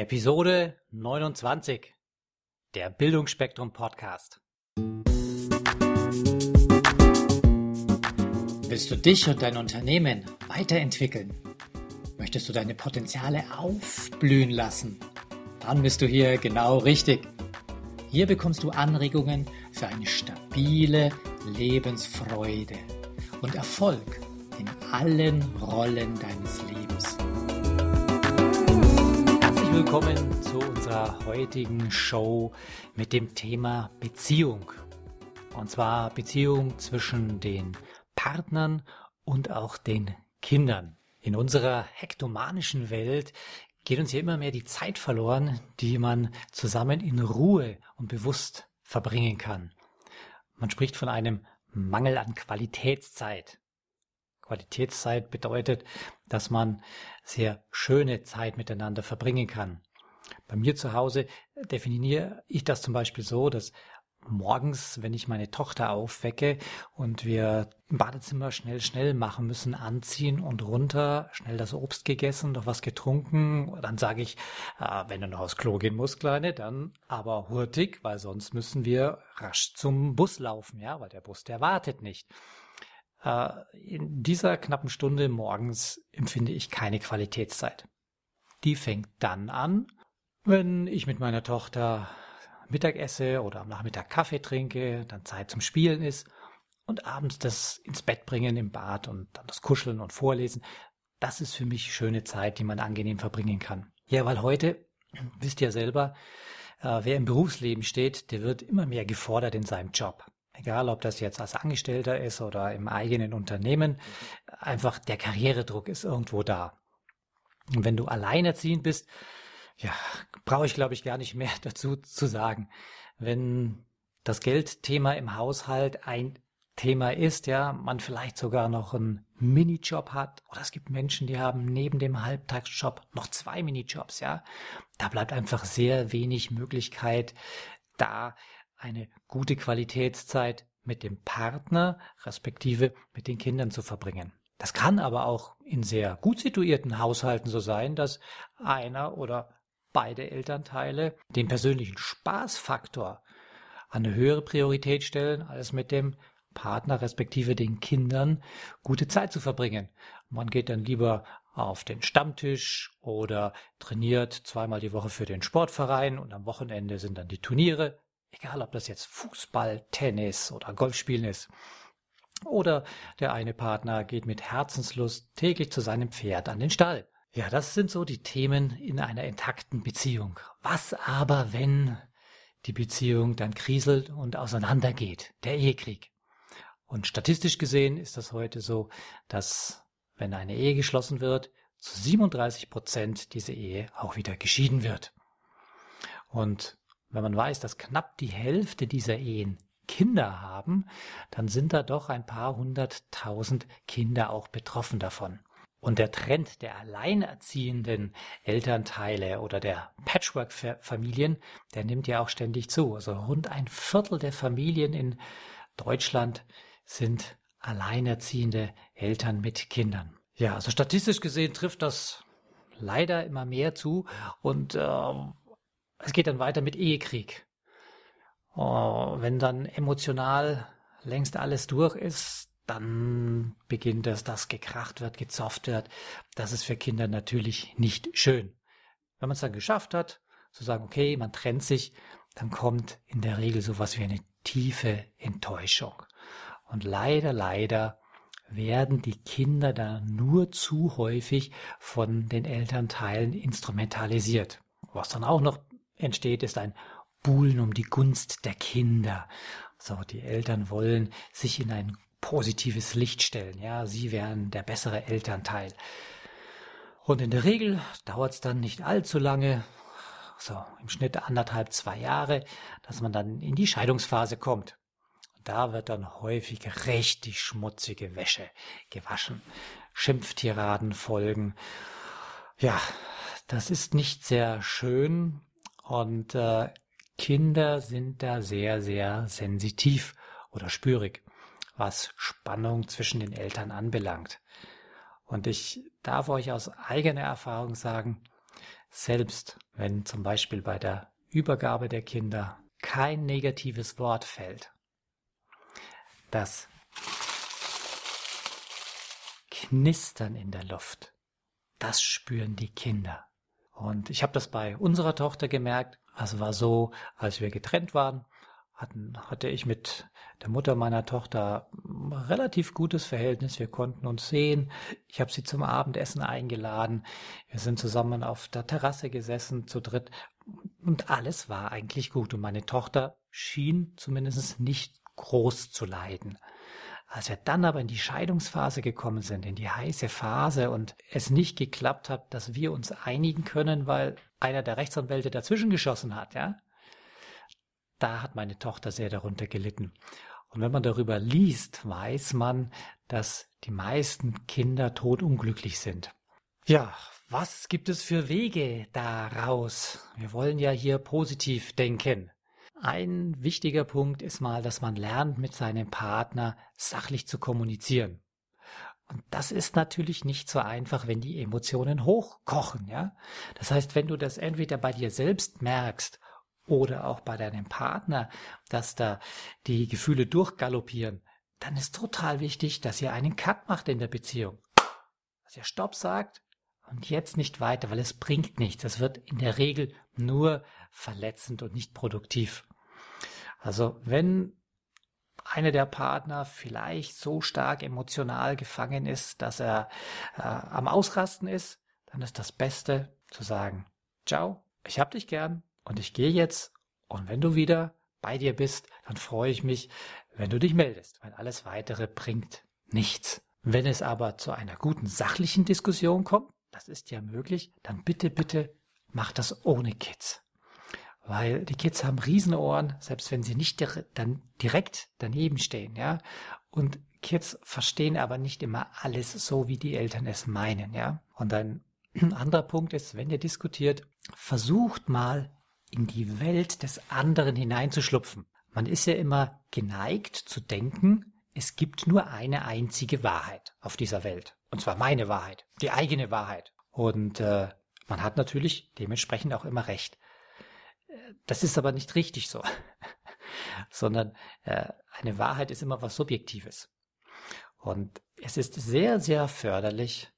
Episode 29. Der Bildungsspektrum Podcast. Willst du dich und dein Unternehmen weiterentwickeln? Möchtest du deine Potenziale aufblühen lassen? Dann bist du hier genau richtig. Hier bekommst du Anregungen für eine stabile Lebensfreude und Erfolg in allen Rollen deines Lebens. Willkommen zu unserer heutigen Show mit dem Thema Beziehung. Und zwar Beziehung zwischen den Partnern und auch den Kindern. In unserer hektomanischen Welt geht uns ja immer mehr die Zeit verloren, die man zusammen in Ruhe und bewusst verbringen kann. Man spricht von einem Mangel an Qualitätszeit. Qualitätszeit bedeutet, dass man sehr schöne Zeit miteinander verbringen kann. Bei mir zu Hause definiere ich das zum Beispiel so, dass morgens, wenn ich meine Tochter aufwecke und wir im Badezimmer schnell, schnell machen müssen, anziehen und runter, schnell das Obst gegessen, noch was getrunken, dann sage ich, äh, wenn du noch aufs Klo gehen musst, Kleine, dann aber hurtig, weil sonst müssen wir rasch zum Bus laufen, ja, weil der Bus, der wartet nicht. Äh, in dieser knappen Stunde morgens empfinde ich keine Qualitätszeit. Die fängt dann an, wenn ich mit meiner Tochter Mittag esse oder am Nachmittag Kaffee trinke, dann Zeit zum Spielen ist und abends das ins Bett bringen im Bad und dann das Kuscheln und Vorlesen, das ist für mich schöne Zeit, die man angenehm verbringen kann. Ja, weil heute, wisst ihr selber, äh, wer im Berufsleben steht, der wird immer mehr gefordert in seinem Job. Egal, ob das jetzt als Angestellter ist oder im eigenen Unternehmen, einfach der Karrieredruck ist irgendwo da. Und wenn du alleinerziehend bist, ja, brauche ich glaube ich gar nicht mehr dazu zu sagen. Wenn das Geldthema im Haushalt ein Thema ist, ja, man vielleicht sogar noch einen Minijob hat oder es gibt Menschen, die haben neben dem Halbtagsjob noch zwei Minijobs, ja. Da bleibt einfach sehr wenig Möglichkeit, da eine gute Qualitätszeit mit dem Partner respektive mit den Kindern zu verbringen. Das kann aber auch in sehr gut situierten Haushalten so sein, dass einer oder beide Elternteile den persönlichen Spaßfaktor an eine höhere Priorität stellen, als mit dem Partner respektive den Kindern gute Zeit zu verbringen. Man geht dann lieber auf den Stammtisch oder trainiert zweimal die Woche für den Sportverein und am Wochenende sind dann die Turniere, egal ob das jetzt Fußball, Tennis oder Golfspielen ist. Oder der eine Partner geht mit Herzenslust täglich zu seinem Pferd an den Stall. Ja, das sind so die Themen in einer intakten Beziehung. Was aber, wenn die Beziehung dann kriselt und auseinandergeht? Der Ehekrieg. Und statistisch gesehen ist das heute so, dass wenn eine Ehe geschlossen wird, zu 37 Prozent diese Ehe auch wieder geschieden wird. Und wenn man weiß, dass knapp die Hälfte dieser Ehen Kinder haben, dann sind da doch ein paar hunderttausend Kinder auch betroffen davon. Und der Trend der alleinerziehenden Elternteile oder der Patchwork-Familien, der nimmt ja auch ständig zu. Also rund ein Viertel der Familien in Deutschland sind alleinerziehende Eltern mit Kindern. Ja, also statistisch gesehen trifft das leider immer mehr zu und äh, es geht dann weiter mit Ehekrieg. Oh, wenn dann emotional längst alles durch ist, dann beginnt es, dass gekracht wird, gezofft wird. Das ist für Kinder natürlich nicht schön. Wenn man es dann geschafft hat, zu sagen, okay, man trennt sich, dann kommt in der Regel sowas wie eine tiefe Enttäuschung. Und leider, leider werden die Kinder da nur zu häufig von den Elternteilen instrumentalisiert. Was dann auch noch entsteht, ist ein Buhlen um die Gunst der Kinder. So, die Eltern wollen sich in ein positives Licht stellen. Ja, sie wären der bessere Elternteil. Und in der Regel dauert es dann nicht allzu lange, so im Schnitt anderthalb, zwei Jahre, dass man dann in die Scheidungsphase kommt. Da wird dann häufig richtig schmutzige Wäsche gewaschen. Schimpftiraden folgen. Ja, das ist nicht sehr schön und äh, Kinder sind da sehr, sehr sensitiv oder spürig was Spannung zwischen den Eltern anbelangt. Und ich darf euch aus eigener Erfahrung sagen, selbst wenn zum Beispiel bei der Übergabe der Kinder kein negatives Wort fällt, das Knistern in der Luft, das spüren die Kinder. Und ich habe das bei unserer Tochter gemerkt. Also war so, als wir getrennt waren, hatten, hatte ich mit der Mutter meiner Tochter ein relativ gutes Verhältnis. Wir konnten uns sehen. Ich habe sie zum Abendessen eingeladen. Wir sind zusammen auf der Terrasse gesessen, zu dritt. Und alles war eigentlich gut. Und meine Tochter schien zumindest nicht groß zu leiden. Als wir dann aber in die Scheidungsphase gekommen sind, in die heiße Phase und es nicht geklappt hat, dass wir uns einigen können, weil einer der Rechtsanwälte dazwischen geschossen hat, ja, da hat meine Tochter sehr darunter gelitten. Und wenn man darüber liest, weiß man, dass die meisten Kinder todunglücklich sind. Ja, was gibt es für Wege daraus? Wir wollen ja hier positiv denken. Ein wichtiger Punkt ist mal, dass man lernt, mit seinem Partner sachlich zu kommunizieren. Und das ist natürlich nicht so einfach, wenn die Emotionen hochkochen, ja. Das heißt, wenn du das entweder bei dir selbst merkst oder auch bei deinem Partner, dass da die Gefühle durchgaloppieren, dann ist total wichtig, dass ihr einen Cut macht in der Beziehung. Dass ihr Stopp sagt und jetzt nicht weiter, weil es bringt nichts. Es wird in der Regel nur verletzend und nicht produktiv. Also wenn einer der Partner vielleicht so stark emotional gefangen ist, dass er äh, am Ausrasten ist, dann ist das Beste zu sagen, ciao, ich hab dich gern, und ich gehe jetzt und wenn du wieder bei dir bist, dann freue ich mich, wenn du dich meldest, weil alles weitere bringt nichts. Wenn es aber zu einer guten sachlichen Diskussion kommt, das ist ja möglich, dann bitte, bitte mach das ohne Kids. Weil die Kids haben Riesenohren, selbst wenn sie nicht dann direkt daneben stehen, ja. Und Kids verstehen aber nicht immer alles so, wie die Eltern es meinen, ja. Und ein anderer Punkt ist, wenn ihr diskutiert, versucht mal in die Welt des anderen hineinzuschlupfen. Man ist ja immer geneigt zu denken, es gibt nur eine einzige Wahrheit auf dieser Welt. Und zwar meine Wahrheit, die eigene Wahrheit. Und äh, man hat natürlich dementsprechend auch immer recht. Das ist aber nicht richtig so, sondern äh, eine Wahrheit ist immer was Subjektives. Und es ist sehr, sehr förderlich,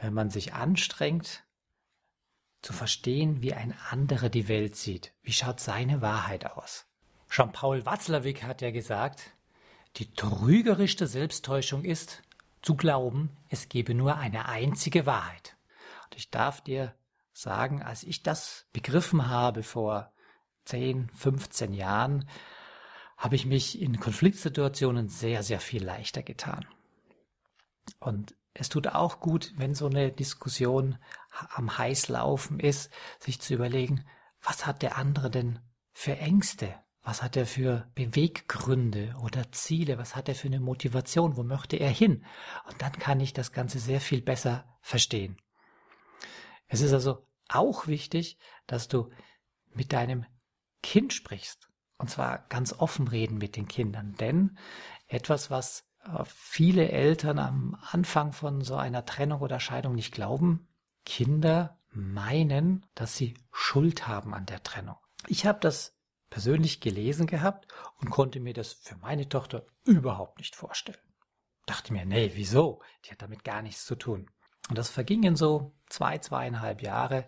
wenn man sich anstrengt, zu verstehen, wie ein anderer die Welt sieht. Wie schaut seine Wahrheit aus? Jean-Paul Watzlawick hat ja gesagt, die trügerischste Selbsttäuschung ist, zu glauben, es gebe nur eine einzige Wahrheit. Und ich darf dir sagen, als ich das begriffen habe vor 10, 15 Jahren, habe ich mich in Konfliktsituationen sehr, sehr viel leichter getan. Und es tut auch gut, wenn so eine Diskussion am Heißlaufen ist, sich zu überlegen, was hat der andere denn für Ängste? Was hat er für Beweggründe oder Ziele? Was hat er für eine Motivation? Wo möchte er hin? Und dann kann ich das Ganze sehr viel besser verstehen. Es ist also auch wichtig, dass du mit deinem Kind sprichst. Und zwar ganz offen reden mit den Kindern. Denn etwas, was äh, viele Eltern am Anfang von so einer Trennung oder Scheidung nicht glauben, Kinder meinen, dass sie Schuld haben an der Trennung. Ich habe das persönlich gelesen gehabt und konnte mir das für meine Tochter überhaupt nicht vorstellen. Dachte mir, nee, wieso? Die hat damit gar nichts zu tun. Und das vergingen so zwei, zweieinhalb Jahre.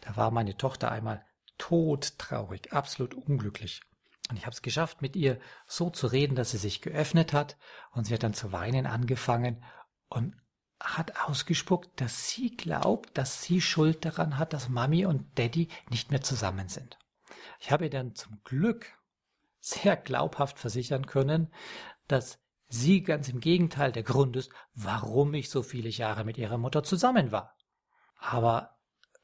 Da war meine Tochter einmal todtraurig, absolut unglücklich. Und ich habe es geschafft, mit ihr so zu reden, dass sie sich geöffnet hat und sie hat dann zu weinen angefangen und hat ausgespuckt, dass sie glaubt, dass sie Schuld daran hat, dass Mami und Daddy nicht mehr zusammen sind. Ich habe ihr dann zum Glück sehr glaubhaft versichern können, dass sie ganz im Gegenteil der Grund ist, warum ich so viele Jahre mit ihrer Mutter zusammen war. Aber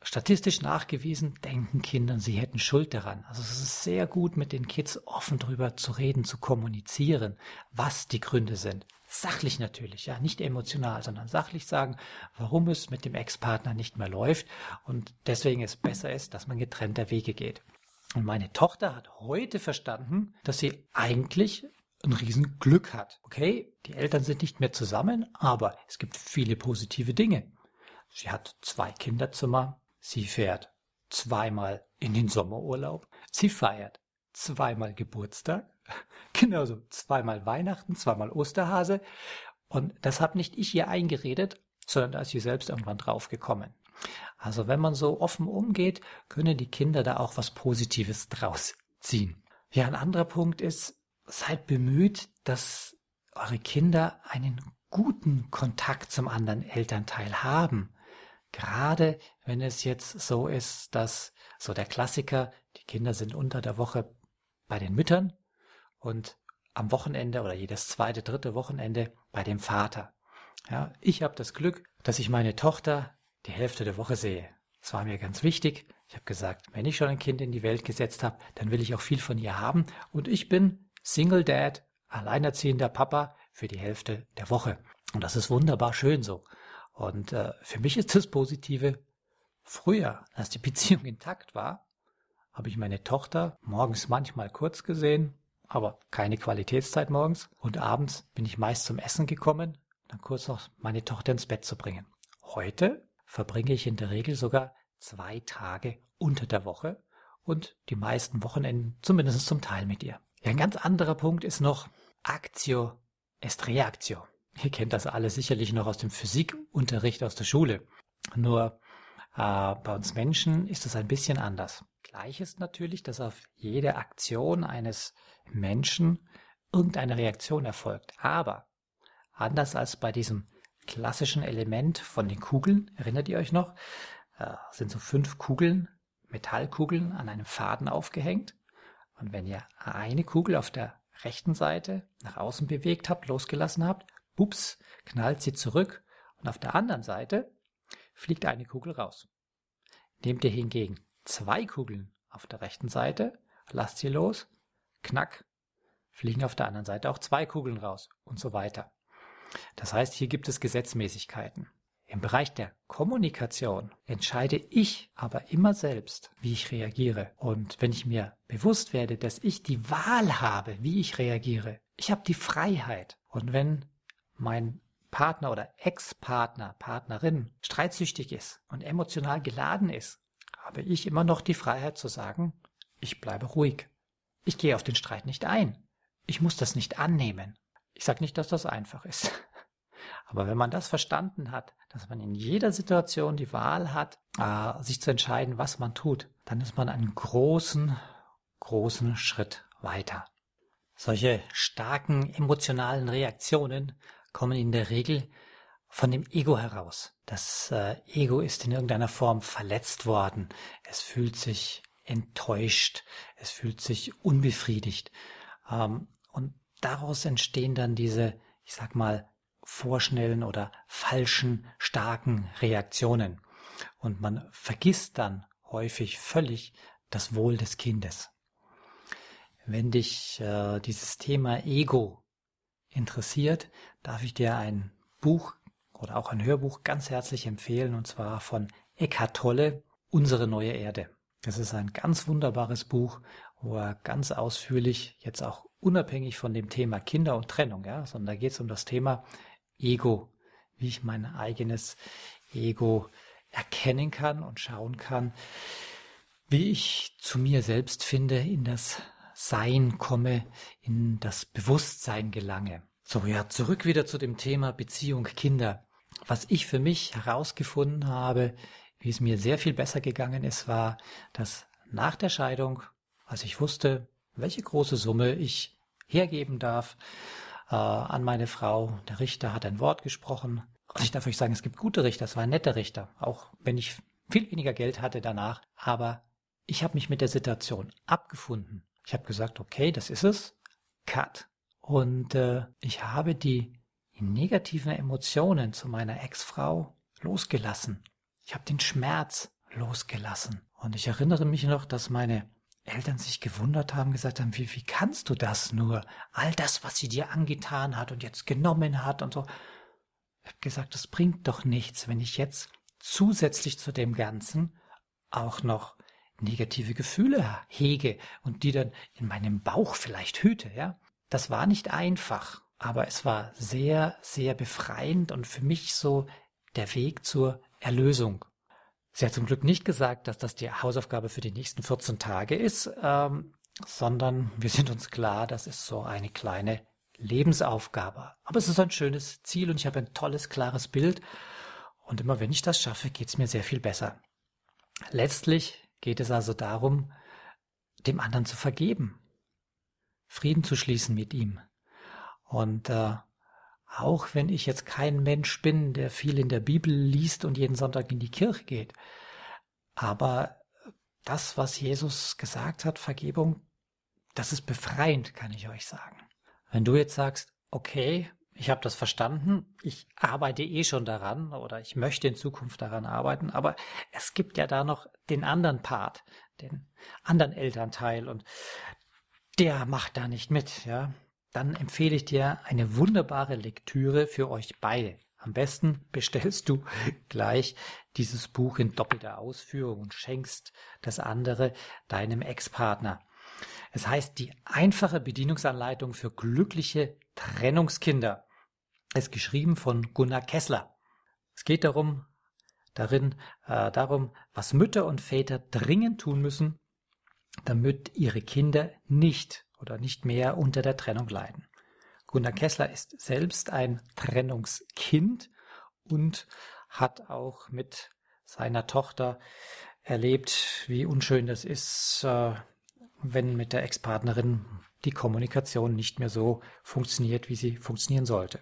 statistisch nachgewiesen, denken Kinder, sie hätten Schuld daran. Also es ist sehr gut, mit den Kids offen drüber zu reden, zu kommunizieren, was die Gründe sind. Sachlich natürlich, ja, nicht emotional, sondern sachlich sagen, warum es mit dem Ex-Partner nicht mehr läuft und deswegen es besser ist, dass man getrennter Wege geht. Und meine Tochter hat heute verstanden, dass sie eigentlich ein Riesenglück hat. Okay, die Eltern sind nicht mehr zusammen, aber es gibt viele positive Dinge. Sie hat zwei Kinderzimmer, Sie fährt zweimal in den Sommerurlaub. Sie feiert zweimal Geburtstag. Genauso zweimal Weihnachten, zweimal Osterhase. Und das habe nicht ich ihr eingeredet, sondern da ist sie selbst irgendwann draufgekommen. Also wenn man so offen umgeht, können die Kinder da auch was Positives draus ziehen. Ja, ein anderer Punkt ist, seid bemüht, dass eure Kinder einen guten Kontakt zum anderen Elternteil haben. Gerade wenn es jetzt so ist, dass so der Klassiker, die Kinder sind unter der Woche bei den Müttern und am Wochenende oder jedes zweite, dritte Wochenende bei dem Vater. Ja, ich habe das Glück, dass ich meine Tochter die Hälfte der Woche sehe. Das war mir ganz wichtig. Ich habe gesagt, wenn ich schon ein Kind in die Welt gesetzt habe, dann will ich auch viel von ihr haben. Und ich bin Single Dad, alleinerziehender Papa für die Hälfte der Woche. Und das ist wunderbar schön so. Und äh, für mich ist das Positive, früher, als die Beziehung intakt war, habe ich meine Tochter morgens manchmal kurz gesehen, aber keine Qualitätszeit morgens. Und abends bin ich meist zum Essen gekommen, dann kurz noch meine Tochter ins Bett zu bringen. Heute verbringe ich in der Regel sogar zwei Tage unter der Woche und die meisten Wochenenden zumindest zum Teil mit ihr. Ja, ein ganz anderer Punkt ist noch Actio est Reactio. Ihr kennt das alle sicherlich noch aus dem Physikunterricht aus der Schule. Nur äh, bei uns Menschen ist es ein bisschen anders. Gleich ist natürlich, dass auf jede Aktion eines Menschen irgendeine Reaktion erfolgt. Aber anders als bei diesem klassischen Element von den Kugeln, erinnert ihr euch noch, äh, sind so fünf Kugeln, Metallkugeln an einem Faden aufgehängt. Und wenn ihr eine Kugel auf der rechten Seite nach außen bewegt habt, losgelassen habt, bups, knallt sie zurück und auf der anderen Seite fliegt eine Kugel raus. Nehmt ihr hingegen zwei Kugeln auf der rechten Seite, lasst sie los, knack, fliegen auf der anderen Seite auch zwei Kugeln raus und so weiter. Das heißt, hier gibt es Gesetzmäßigkeiten. Im Bereich der Kommunikation entscheide ich aber immer selbst, wie ich reagiere. Und wenn ich mir bewusst werde, dass ich die Wahl habe, wie ich reagiere, ich habe die Freiheit. Und wenn mein Partner oder Ex-Partner, Partnerin streitsüchtig ist und emotional geladen ist, habe ich immer noch die Freiheit zu sagen, ich bleibe ruhig. Ich gehe auf den Streit nicht ein. Ich muss das nicht annehmen. Ich sage nicht, dass das einfach ist. Aber wenn man das verstanden hat, dass man in jeder Situation die Wahl hat, äh, sich zu entscheiden, was man tut, dann ist man einen großen, großen Schritt weiter. Solche starken emotionalen Reaktionen kommen in der Regel von dem Ego heraus. Das äh, Ego ist in irgendeiner Form verletzt worden. Es fühlt sich enttäuscht. Es fühlt sich unbefriedigt. Ähm, und daraus entstehen dann diese, ich sag mal, vorschnellen oder falschen, starken Reaktionen. Und man vergisst dann häufig völlig das Wohl des Kindes. Wenn dich äh, dieses Thema Ego interessiert, darf ich dir ein Buch oder auch ein Hörbuch ganz herzlich empfehlen, und zwar von Eckhart Tolle, Unsere neue Erde. Das ist ein ganz wunderbares Buch, wo er ganz ausführlich, jetzt auch unabhängig von dem Thema Kinder und Trennung, ja, sondern da geht es um das Thema Ego, wie ich mein eigenes Ego erkennen kann und schauen kann, wie ich zu mir selbst finde, in das Sein komme, in das Bewusstsein gelange. So, ja, zurück wieder zu dem Thema Beziehung Kinder. Was ich für mich herausgefunden habe, wie es mir sehr viel besser gegangen ist, war, dass nach der Scheidung, als ich wusste, welche große Summe ich hergeben darf, äh, an meine Frau. Der Richter hat ein Wort gesprochen. Und ich darf euch sagen, es gibt gute Richter, es war ein netter Richter, auch wenn ich viel weniger Geld hatte danach. Aber ich habe mich mit der Situation abgefunden. Ich habe gesagt, okay, das ist es. Cut. Und äh, ich habe die negativen Emotionen zu meiner Ex-Frau losgelassen. Ich habe den Schmerz losgelassen. Und ich erinnere mich noch, dass meine Eltern sich gewundert haben, gesagt haben, wie, wie kannst du das nur? All das, was sie dir angetan hat und jetzt genommen hat und so. Ich habe gesagt, das bringt doch nichts, wenn ich jetzt zusätzlich zu dem Ganzen auch noch negative Gefühle hege und die dann in meinem Bauch vielleicht hüte, ja. Das war nicht einfach, aber es war sehr, sehr befreiend und für mich so der Weg zur Erlösung. Sie hat zum Glück nicht gesagt, dass das die Hausaufgabe für die nächsten 14 Tage ist, ähm, sondern wir sind uns klar, das ist so eine kleine Lebensaufgabe. Aber es ist ein schönes Ziel und ich habe ein tolles, klares Bild. Und immer wenn ich das schaffe, geht es mir sehr viel besser. Letztlich geht es also darum, dem anderen zu vergeben, Frieden zu schließen mit ihm. Und äh, auch wenn ich jetzt kein Mensch bin, der viel in der Bibel liest und jeden Sonntag in die Kirche geht, aber das, was Jesus gesagt hat, Vergebung, das ist befreiend, kann ich euch sagen. Wenn du jetzt sagst, okay, ich habe das verstanden, ich arbeite eh schon daran oder ich möchte in Zukunft daran arbeiten, aber es gibt ja da noch den anderen Part, den anderen Elternteil und der macht da nicht mit, ja. Dann empfehle ich dir eine wunderbare Lektüre für euch beide. Am besten bestellst du gleich dieses Buch in doppelter Ausführung und schenkst das andere deinem Ex-Partner. Es heißt die einfache Bedienungsanleitung für glückliche Trennungskinder. Es ist geschrieben von Gunnar Kessler. Es geht darum, darin, äh, darum, was Mütter und Väter dringend tun müssen, damit ihre Kinder nicht oder nicht mehr unter der Trennung leiden. Gunnar Kessler ist selbst ein Trennungskind und hat auch mit seiner Tochter erlebt, wie unschön das ist, äh, wenn mit der Ex-Partnerin die Kommunikation nicht mehr so funktioniert, wie sie funktionieren sollte.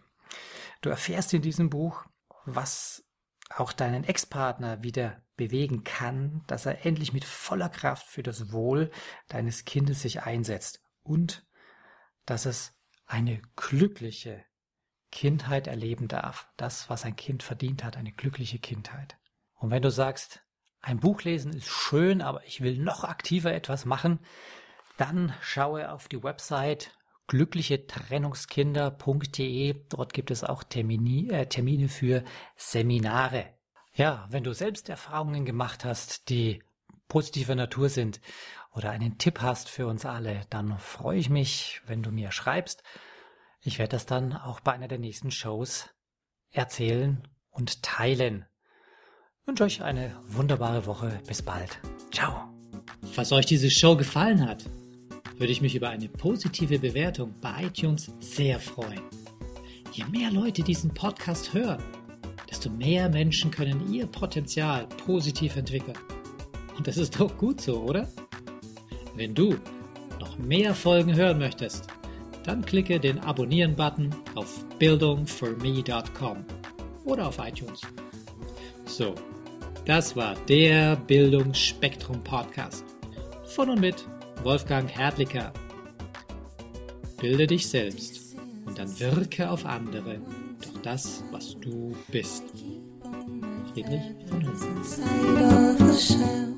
Du erfährst in diesem Buch, was auch deinen Ex-Partner wieder bewegen kann, dass er endlich mit voller Kraft für das Wohl deines Kindes sich einsetzt und dass es eine glückliche Kindheit erleben darf. Das, was ein Kind verdient hat, eine glückliche Kindheit. Und wenn du sagst, ein Buch lesen ist schön, aber ich will noch aktiver etwas machen, dann schaue auf die Website glücklichetrennungskinder.de. Dort gibt es auch Termini, äh, Termine für Seminare. Ja, wenn du selbst Erfahrungen gemacht hast, die positiver Natur sind oder einen Tipp hast für uns alle, dann freue ich mich, wenn du mir schreibst. Ich werde das dann auch bei einer der nächsten Shows erzählen und teilen. Ich wünsche euch eine wunderbare Woche. Bis bald. Ciao. Falls euch diese Show gefallen hat, würde ich mich über eine positive Bewertung bei iTunes sehr freuen. Je mehr Leute diesen Podcast hören, desto mehr Menschen können ihr Potenzial positiv entwickeln. Und das ist doch gut so, oder? Wenn du noch mehr Folgen hören möchtest, dann klicke den Abonnieren-Button auf bildungforme.com oder auf iTunes. So, das war der Bildungsspektrum Podcast. Von und mit Wolfgang Hertlicker. Bilde dich selbst und dann wirke auf andere durch das, was du bist. Friedrich von Hülsen.